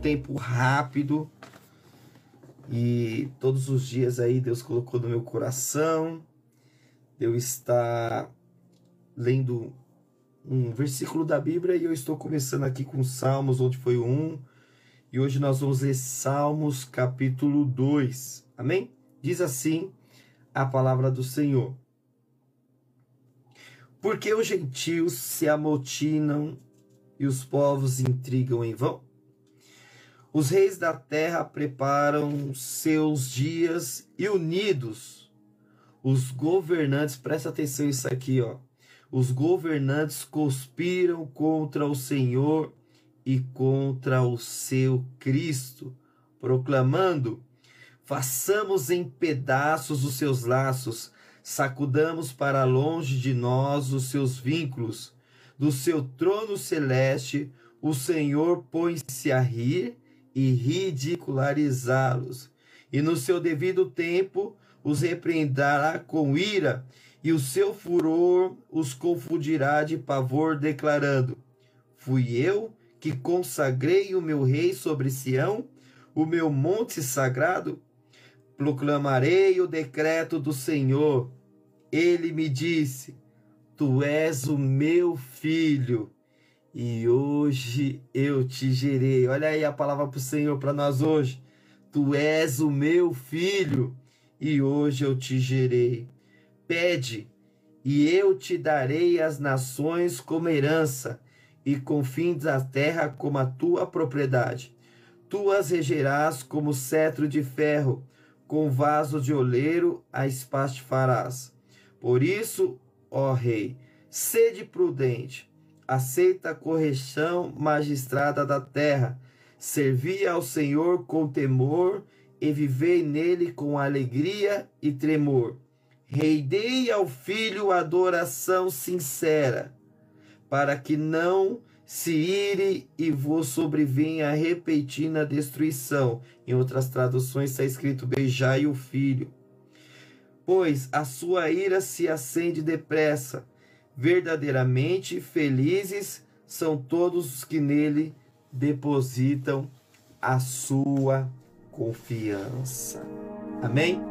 Tempo rápido e todos os dias aí Deus colocou no meu coração. Eu estar lendo um versículo da Bíblia e eu estou começando aqui com Salmos, onde foi 1. E hoje nós vamos ler Salmos capítulo 2. Amém? Diz assim a palavra do Senhor. Porque os gentios se amotinam e os povos intrigam em vão? Os reis da terra preparam seus dias e unidos os governantes, presta atenção isso aqui, ó. Os governantes conspiram contra o Senhor e contra o seu Cristo, proclamando: façamos em pedaços os seus laços, sacudamos para longe de nós os seus vínculos. Do seu trono celeste, o Senhor põe-se a rir e ridicularizá-los. E no seu devido tempo os repreenderá com ira, e o seu furor os confundirá de pavor, declarando: Fui eu que consagrei o meu rei sobre Sião, o meu monte sagrado. Proclamarei o decreto do Senhor. Ele me disse: Tu és o meu filho e hoje eu te gerei. Olha aí a palavra para o Senhor para nós hoje. Tu és o meu filho e hoje eu te gerei. Pede e eu te darei as nações como herança e confins da terra como a tua propriedade. Tu as regerás como cetro de ferro, com vaso de oleiro a espaste farás. Por isso, ó rei, sede prudente aceita a correção magistrada da terra, servi ao Senhor com temor e vivei nele com alegria e tremor. Reidei ao filho adoração sincera, para que não se ire e vos sobrevenha a repentina destruição. Em outras traduções está escrito: beijai o filho. Pois a sua ira se acende depressa verdadeiramente felizes são todos os que nele depositam a sua confiança. Amém?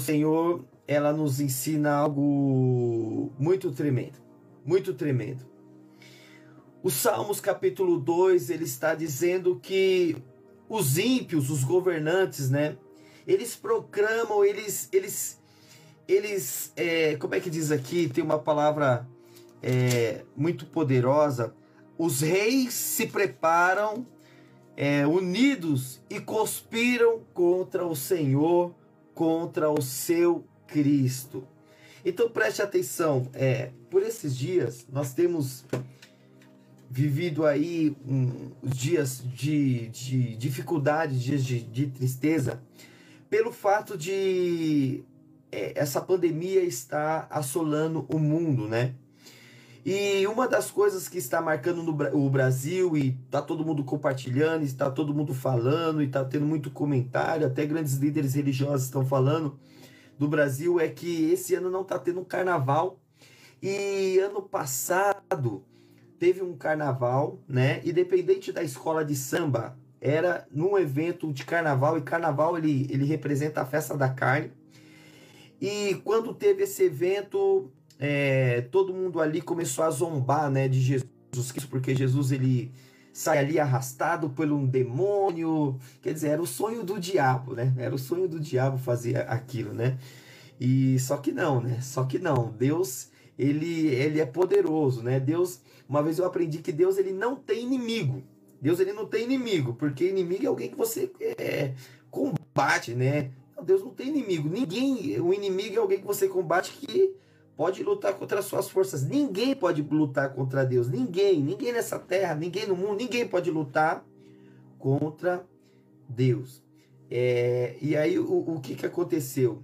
Senhor, ela nos ensina algo muito tremendo, muito tremendo. O Salmos capítulo 2, ele está dizendo que os ímpios, os governantes, né, eles proclamam, eles, eles, eles, é, como é que diz aqui, tem uma palavra é, muito poderosa, os reis se preparam é, unidos e conspiram contra o Senhor, contra o seu Cristo. Então preste atenção, é, por esses dias nós temos vivido aí um, dias de, de dificuldade, dias de, de tristeza, pelo fato de é, essa pandemia estar assolando o mundo, né? E uma das coisas que está marcando no, o Brasil e está todo mundo compartilhando, está todo mundo falando e está tendo muito comentário, até grandes líderes religiosos estão falando do Brasil é que esse ano não está tendo um carnaval e ano passado teve um carnaval, né? Independente da escola de samba, era num evento de carnaval e carnaval ele, ele representa a festa da carne. E quando teve esse evento, é, todo mundo ali começou a zombar né, de Jesus Cristo, porque Jesus ele sai ali arrastado por um demônio, quer dizer, era o sonho do diabo, né? Era o sonho do diabo fazer aquilo, né? E só que não, né? Só que não. Deus ele, ele é poderoso, né? Deus, uma vez eu aprendi que Deus ele não tem inimigo. Deus ele não tem inimigo, porque inimigo é alguém que você é, combate, né? Deus não tem inimigo. Ninguém, o inimigo é alguém que você combate que pode lutar contra as suas forças. Ninguém pode lutar contra Deus. Ninguém, ninguém nessa terra, ninguém no mundo, ninguém pode lutar contra Deus. É, e aí o, o que, que aconteceu?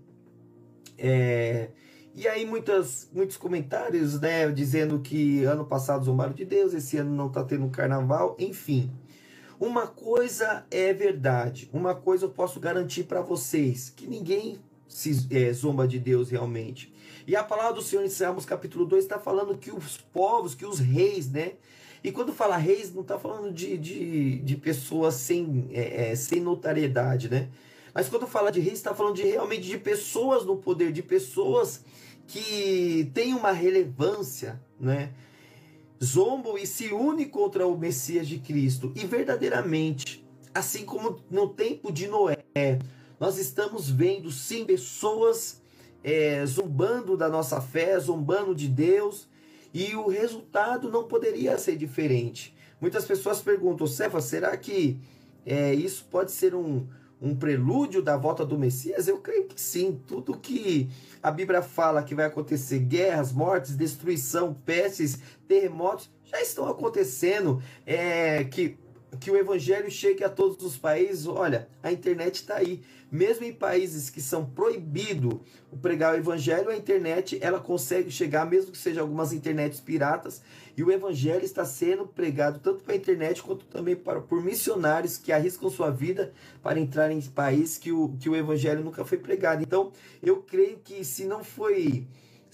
É, e aí muitas, muitos comentários, né, dizendo que ano passado zombaram de Deus, esse ano não está tendo carnaval, enfim. Uma coisa é verdade, uma coisa eu posso garantir para vocês, que ninguém se é, zomba de Deus realmente. E a palavra do Senhor em Salmos capítulo 2 está falando que os povos, que os reis, né? E quando fala reis, não está falando de, de, de pessoas sem, é, é, sem notariedade, né? Mas quando fala de reis, está falando de realmente de pessoas no poder, de pessoas que têm uma relevância, né? zombam e se unem contra o Messias de Cristo. E verdadeiramente, assim como no tempo de Noé, nós estamos vendo sim pessoas é, da nossa fé, zombando de Deus, e o resultado não poderia ser diferente. Muitas pessoas perguntam, Cefa, será que é, isso pode ser um, um prelúdio da volta do Messias? Eu creio que sim. Tudo que a Bíblia fala que vai acontecer, guerras, mortes, destruição, pestes, terremotos, já estão acontecendo. É, que que o evangelho chegue a todos os países. Olha, a internet está aí. Mesmo em países que são proibido pregar o evangelho, a internet ela consegue chegar, mesmo que seja algumas internets piratas, e o evangelho está sendo pregado tanto pela internet quanto também para, por missionários que arriscam sua vida para entrar em países que o, que o evangelho nunca foi pregado. Então, eu creio que se não foi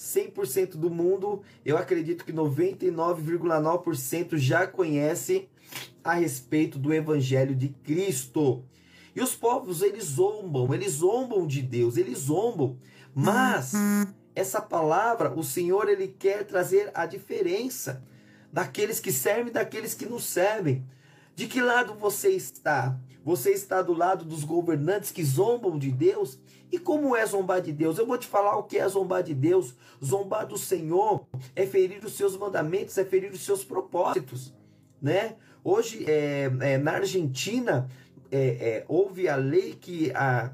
100% do mundo, eu acredito que 99,9% já conhece a respeito do evangelho de Cristo. E os povos, eles zombam, eles zombam de Deus, eles zombam. Mas essa palavra, o Senhor, ele quer trazer a diferença daqueles que servem e daqueles que não servem. De que lado você está? Você está do lado dos governantes que zombam de Deus? E como é zombar de Deus? Eu vou te falar o que é zombar de Deus. Zombar do Senhor é ferir os seus mandamentos, é ferir os seus propósitos, né? Hoje, é, é, na Argentina, é, é, houve a lei que, a,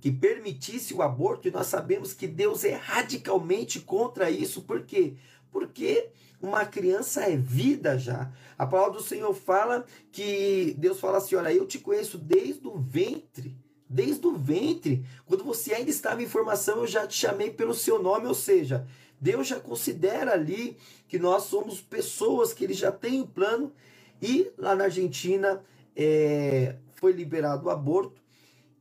que permitisse o aborto, e nós sabemos que Deus é radicalmente contra isso. Por quê? Porque uma criança é vida já. A palavra do Senhor fala que Deus fala assim: olha, eu te conheço desde o ventre. Desde o ventre, quando você ainda estava em formação, eu já te chamei pelo seu nome, ou seja, Deus já considera ali que nós somos pessoas que ele já tem um plano e lá na Argentina é, foi liberado o aborto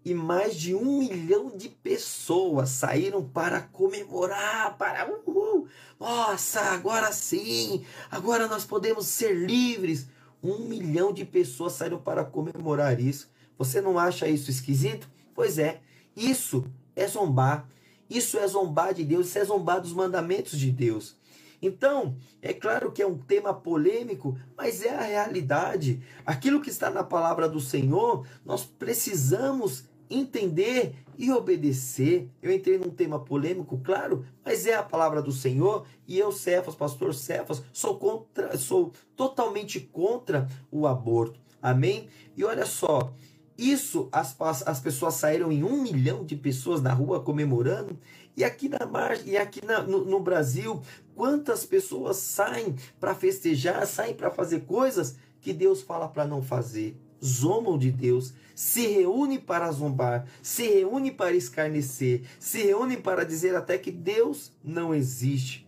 e mais de um milhão de pessoas saíram para comemorar, para uhul, nossa, agora sim, agora nós podemos ser livres. Um milhão de pessoas saíram para comemorar isso. Você não acha isso esquisito? Pois é, isso é zombar. Isso é zombar de Deus, isso é zombar dos mandamentos de Deus. Então, é claro que é um tema polêmico, mas é a realidade. Aquilo que está na palavra do Senhor, nós precisamos entender e obedecer. Eu entrei num tema polêmico, claro, mas é a palavra do Senhor e eu, Cefas, pastor Cefas, sou contra, sou totalmente contra o aborto. Amém? E olha só, isso as, as pessoas saíram em um milhão de pessoas na rua comemorando. E aqui na mar, e aqui na, no, no Brasil, quantas pessoas saem para festejar, saem para fazer coisas que Deus fala para não fazer? Zombam de Deus, se reúnem para zombar, se reúnem para escarnecer, se reúnem para dizer até que Deus não existe.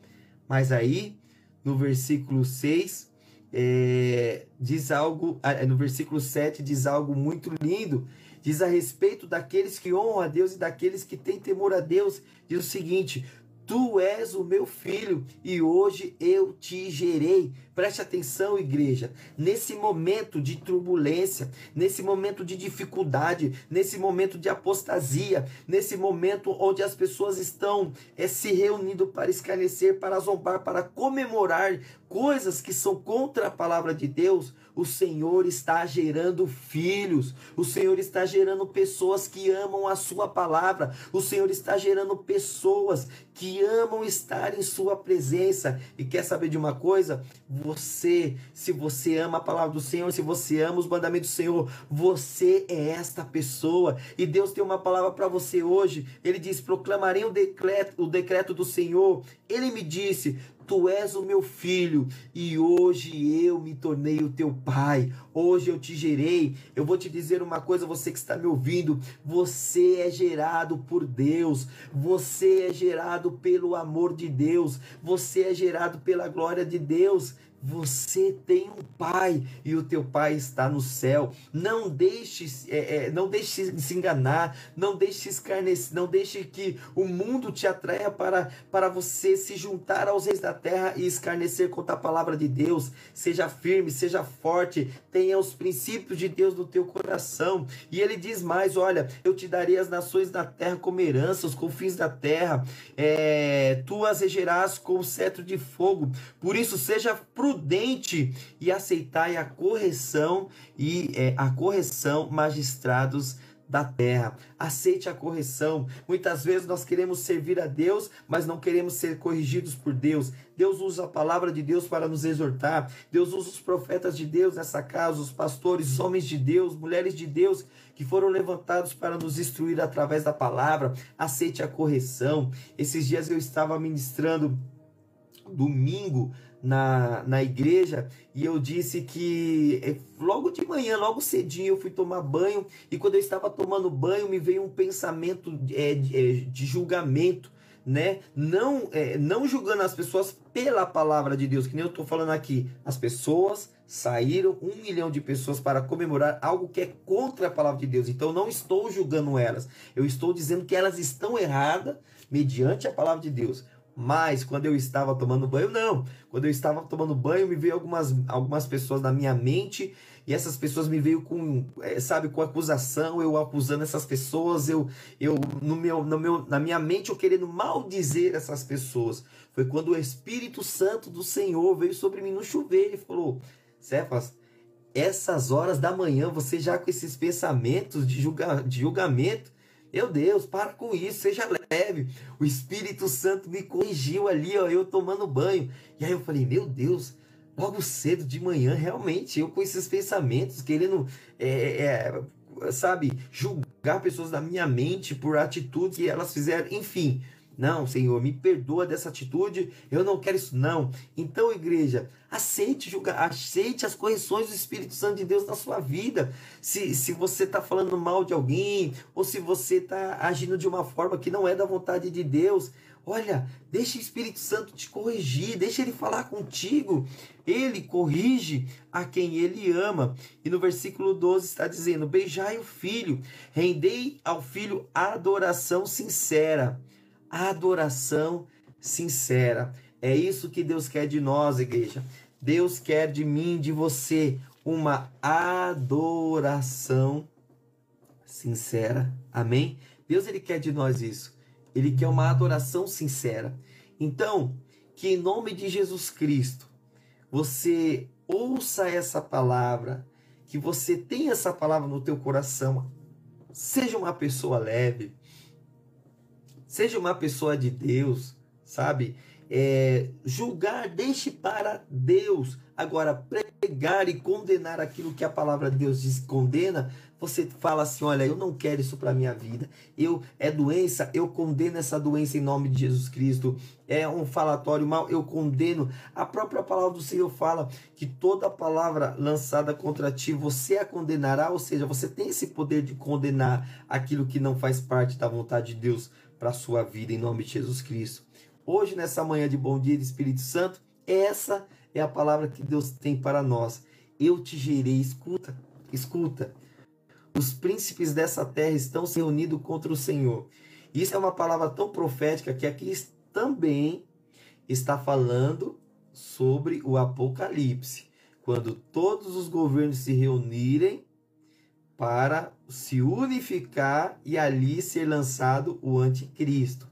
Mas aí, no versículo 6, é, diz algo, no versículo 7 diz algo muito lindo, diz a respeito daqueles que honram a Deus e daqueles que têm temor a Deus, diz o seguinte: Tu és o meu filho e hoje eu te gerei. Preste atenção, igreja. Nesse momento de turbulência, nesse momento de dificuldade, nesse momento de apostasia, nesse momento onde as pessoas estão é, se reunindo para escarnecer, para zombar, para comemorar coisas que são contra a palavra de Deus, o Senhor está gerando filhos, o Senhor está gerando pessoas que amam a Sua palavra, o Senhor está gerando pessoas que amam estar em sua presença. E quer saber de uma coisa? Você, se você ama a palavra do Senhor, se você ama os mandamentos do Senhor, você é esta pessoa. E Deus tem uma palavra para você hoje. Ele diz: proclamarei o decreto, o decreto do Senhor. Ele me disse: Tu és o meu filho e hoje eu me tornei o teu pai. Hoje eu te gerei. Eu vou te dizer uma coisa, você que está me ouvindo: você é gerado por Deus, você é gerado pelo amor de Deus, você é gerado pela glória de Deus. Você tem um pai e o teu pai está no céu. Não deixe, é, é, não deixe se enganar, não deixe escarnecer, não deixe que o mundo te atraia para, para você se juntar aos reis da terra e escarnecer contra a palavra de Deus. Seja firme, seja forte, tenha os princípios de Deus no teu coração. E ele diz mais: olha, eu te darei as nações da terra como herança, os confins da terra, é, tu as regerás com o cetro de fogo. Por isso, seja prudente prudente e aceitai a correção e é, a correção, magistrados da terra. Aceite a correção. Muitas vezes nós queremos servir a Deus, mas não queremos ser corrigidos por Deus. Deus usa a palavra de Deus para nos exortar. Deus usa os profetas de Deus nessa casa, os pastores, homens de Deus, mulheres de Deus que foram levantados para nos instruir através da palavra. Aceite a correção. Esses dias eu estava ministrando domingo na, na igreja e eu disse que é, logo de manhã, logo cedinho, eu fui tomar banho e quando eu estava tomando banho me veio um pensamento é, de, julgamento, né? Não, é, não julgando as pessoas pela palavra de Deus, que nem eu estou falando aqui. As pessoas saíram, um milhão de pessoas para comemorar algo que é contra a palavra de Deus. Então não estou julgando elas, eu estou dizendo que elas estão erradas mediante a palavra de Deus. Mas quando eu estava tomando banho, não. Quando eu estava tomando banho, me veio algumas, algumas pessoas na minha mente e essas pessoas me veio com, é, sabe, com acusação, eu acusando essas pessoas, eu, eu no meu, no meu, na minha mente eu querendo maldizer essas pessoas. Foi quando o Espírito Santo do Senhor veio sobre mim no chuveiro e falou: Cefas, essas horas da manhã, você já com esses pensamentos de, julga, de julgamento, meu Deus, para com isso, seja leve. O Espírito Santo me corrigiu ali, ó, eu tomando banho. E aí eu falei, meu Deus, logo cedo de manhã, realmente, eu com esses pensamentos, querendo, é, é, sabe, julgar pessoas da minha mente por atitudes que elas fizeram, enfim. Não, Senhor, me perdoa dessa atitude, eu não quero isso, não. Então, igreja, aceite julgar, aceite as correções do Espírito Santo de Deus na sua vida. Se, se você está falando mal de alguém, ou se você está agindo de uma forma que não é da vontade de Deus, olha, deixa o Espírito Santo te corrigir, deixa ele falar contigo. Ele corrige a quem ele ama. E no versículo 12 está dizendo: Beijai o filho, rendei ao filho adoração sincera adoração sincera. É isso que Deus quer de nós, igreja. Deus quer de mim, de você, uma adoração sincera. Amém? Deus ele quer de nós isso. Ele quer uma adoração sincera. Então, que em nome de Jesus Cristo, você ouça essa palavra, que você tenha essa palavra no teu coração. Seja uma pessoa leve, Seja uma pessoa de Deus, sabe? É, julgar, deixe para Deus. Agora, pregar e condenar aquilo que a palavra de Deus diz condena, você fala assim: olha, eu não quero isso para minha vida. Eu é doença, eu condeno essa doença em nome de Jesus Cristo. É um falatório mal, eu condeno. A própria palavra do Senhor fala que toda palavra lançada contra ti, você a condenará, ou seja, você tem esse poder de condenar aquilo que não faz parte da vontade de Deus para a sua vida em nome de Jesus Cristo. Hoje, nessa manhã de bom dia do Espírito Santo, essa é a palavra que Deus tem para nós. Eu te gerei, escuta, escuta. Os príncipes dessa terra estão se reunindo contra o Senhor. Isso é uma palavra tão profética que aqui também está falando sobre o Apocalipse. Quando todos os governos se reunirem para se unificar e ali ser lançado o anticristo.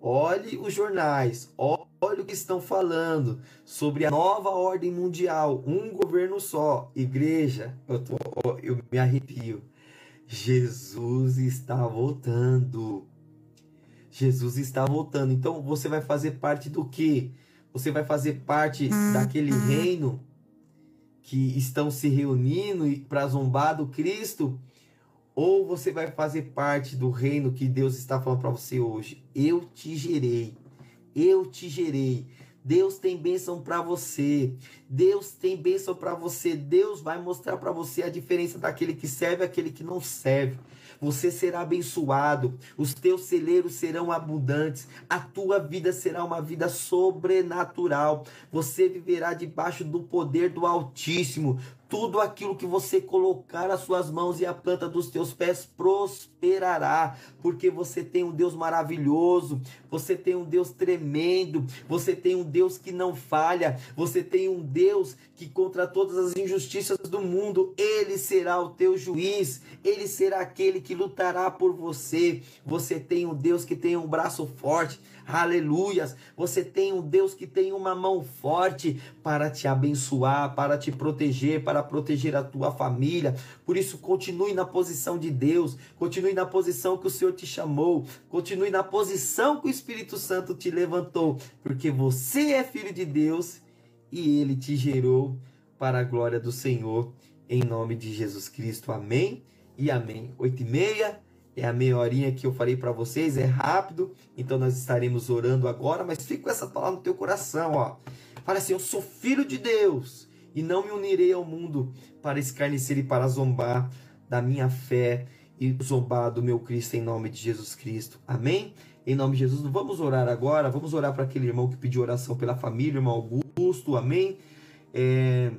Olhe os jornais, olhe o que estão falando sobre a nova ordem mundial, um governo só, igreja. Eu, tô, eu me arrepio. Jesus está voltando. Jesus está voltando. Então você vai fazer parte do que? Você vai fazer parte daquele reino que estão se reunindo para zombar do Cristo? Ou você vai fazer parte do reino que Deus está falando para você hoje? Eu te gerei. Eu te gerei. Deus tem bênção para você. Deus tem bênção para você. Deus vai mostrar para você a diferença daquele que serve e aquele que não serve. Você será abençoado, os teus celeiros serão abundantes, a tua vida será uma vida sobrenatural. Você viverá debaixo do poder do Altíssimo tudo aquilo que você colocar as suas mãos e a planta dos teus pés prosperará, porque você tem um Deus maravilhoso, você tem um Deus tremendo, você tem um Deus que não falha, você tem um Deus que contra todas as injustiças do mundo, ele será o teu juiz, ele será aquele que lutará por você. Você tem um Deus que tem um braço forte, aleluias. Você tem um Deus que tem uma mão forte para te abençoar, para te proteger, para proteger a tua família. Por isso, continue na posição de Deus, continue na posição que o Senhor te chamou, continue na posição que o Espírito Santo te levantou, porque você é filho de Deus e ele te gerou para a glória do Senhor, em nome de Jesus Cristo. Amém e amém. Oito e meia é a meia horinha que eu falei para vocês, é rápido, então nós estaremos orando agora, mas fica com essa palavra no teu coração, ó. Fala assim: Eu sou filho de Deus e não me unirei ao mundo para escarnecer e para zombar da minha fé e zombar do meu Cristo em nome de Jesus Cristo. Amém? Em nome de Jesus, vamos orar agora. Vamos orar para aquele irmão que pediu oração pela família, irmão Augusto. Amém? É,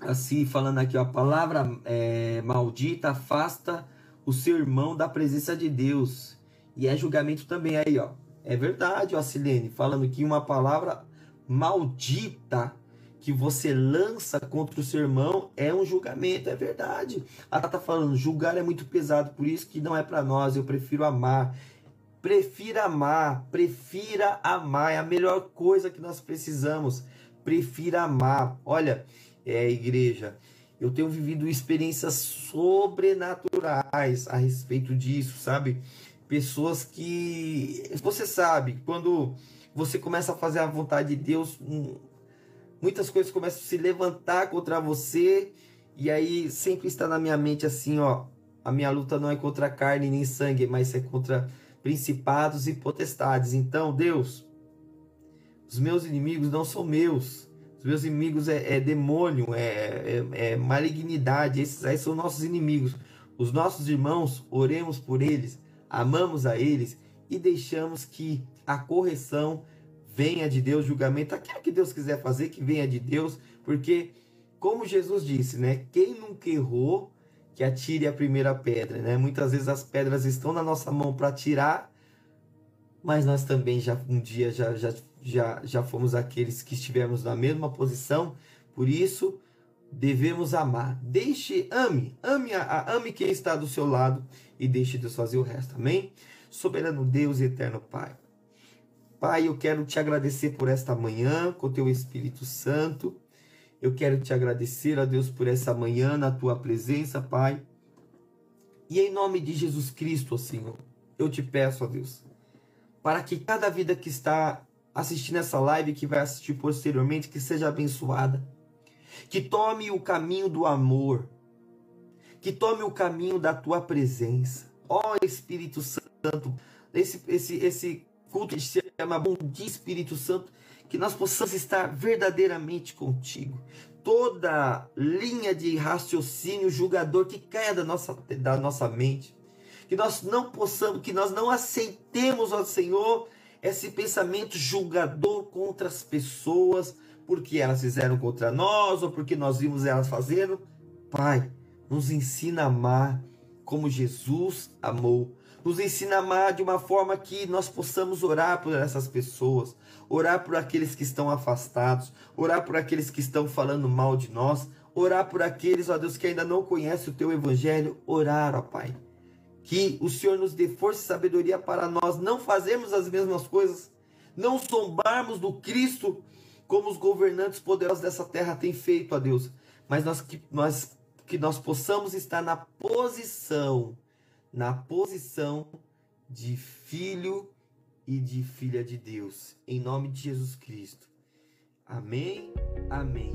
assim, falando aqui, ó, a palavra é, maldita afasta o seu irmão da presença de Deus. E é julgamento também aí, ó. É verdade, ó, Silene, falando que uma palavra maldita que você lança contra o seu irmão é um julgamento, é verdade. Ela tá falando, julgar é muito pesado, por isso que não é para nós, eu prefiro amar. Prefira amar, prefira amar, é a melhor coisa que nós precisamos. Prefira amar. Olha, é igreja, eu tenho vivido experiências sobrenaturais a respeito disso, sabe? Pessoas que você sabe, quando você começa a fazer a vontade de Deus, muitas coisas começam a se levantar contra você, e aí sempre está na minha mente assim, ó, a minha luta não é contra carne nem sangue, mas é contra principados e potestades. Então, Deus, os meus inimigos não são meus, os meus inimigos é, é demônio, é, é, é, malignidade. Esses aí são nossos inimigos. Os nossos irmãos, oremos por eles, amamos a eles e deixamos que a correção venha de Deus, julgamento, aquilo que Deus quiser fazer, que venha de Deus, porque, como Jesus disse, né? Quem nunca errou, que atire a primeira pedra, né? Muitas vezes as pedras estão na nossa mão para tirar, mas nós também já um dia já, já já, já fomos aqueles que estivemos na mesma posição, por isso devemos amar. Deixe, ame, ame, a, ame quem está do seu lado e deixe Deus fazer o resto. Amém? Soberano Deus e eterno Pai. Pai, eu quero te agradecer por esta manhã com teu Espírito Santo. Eu quero te agradecer, a Deus, por essa manhã na tua presença, Pai. E em nome de Jesus Cristo, ó Senhor, eu te peço, ó Deus, para que cada vida que está assistindo essa live, que vai assistir posteriormente, que seja abençoada. Que tome o caminho do amor. Que tome o caminho da tua presença. Ó Espírito Santo, esse, esse, esse culto se chama Bom Dia Espírito Santo, que nós possamos estar verdadeiramente contigo. Toda linha de raciocínio julgador que caia da nossa, da nossa mente. Que nós não possamos, que nós não aceitemos, ó Senhor, esse pensamento julgador contra as pessoas, porque elas fizeram contra nós, ou porque nós vimos elas fazendo. Pai, nos ensina a amar como Jesus amou. Nos ensina a amar de uma forma que nós possamos orar por essas pessoas, orar por aqueles que estão afastados, orar por aqueles que estão falando mal de nós, orar por aqueles, ó Deus, que ainda não conhecem o teu evangelho, orar, ó Pai que o Senhor nos dê força e sabedoria para nós não fazermos as mesmas coisas, não zombarmos do Cristo como os governantes poderosos dessa terra têm feito, a Deus, mas nós que nós que nós possamos estar na posição, na posição de filho e de filha de Deus. Em nome de Jesus Cristo. Amém. Amém.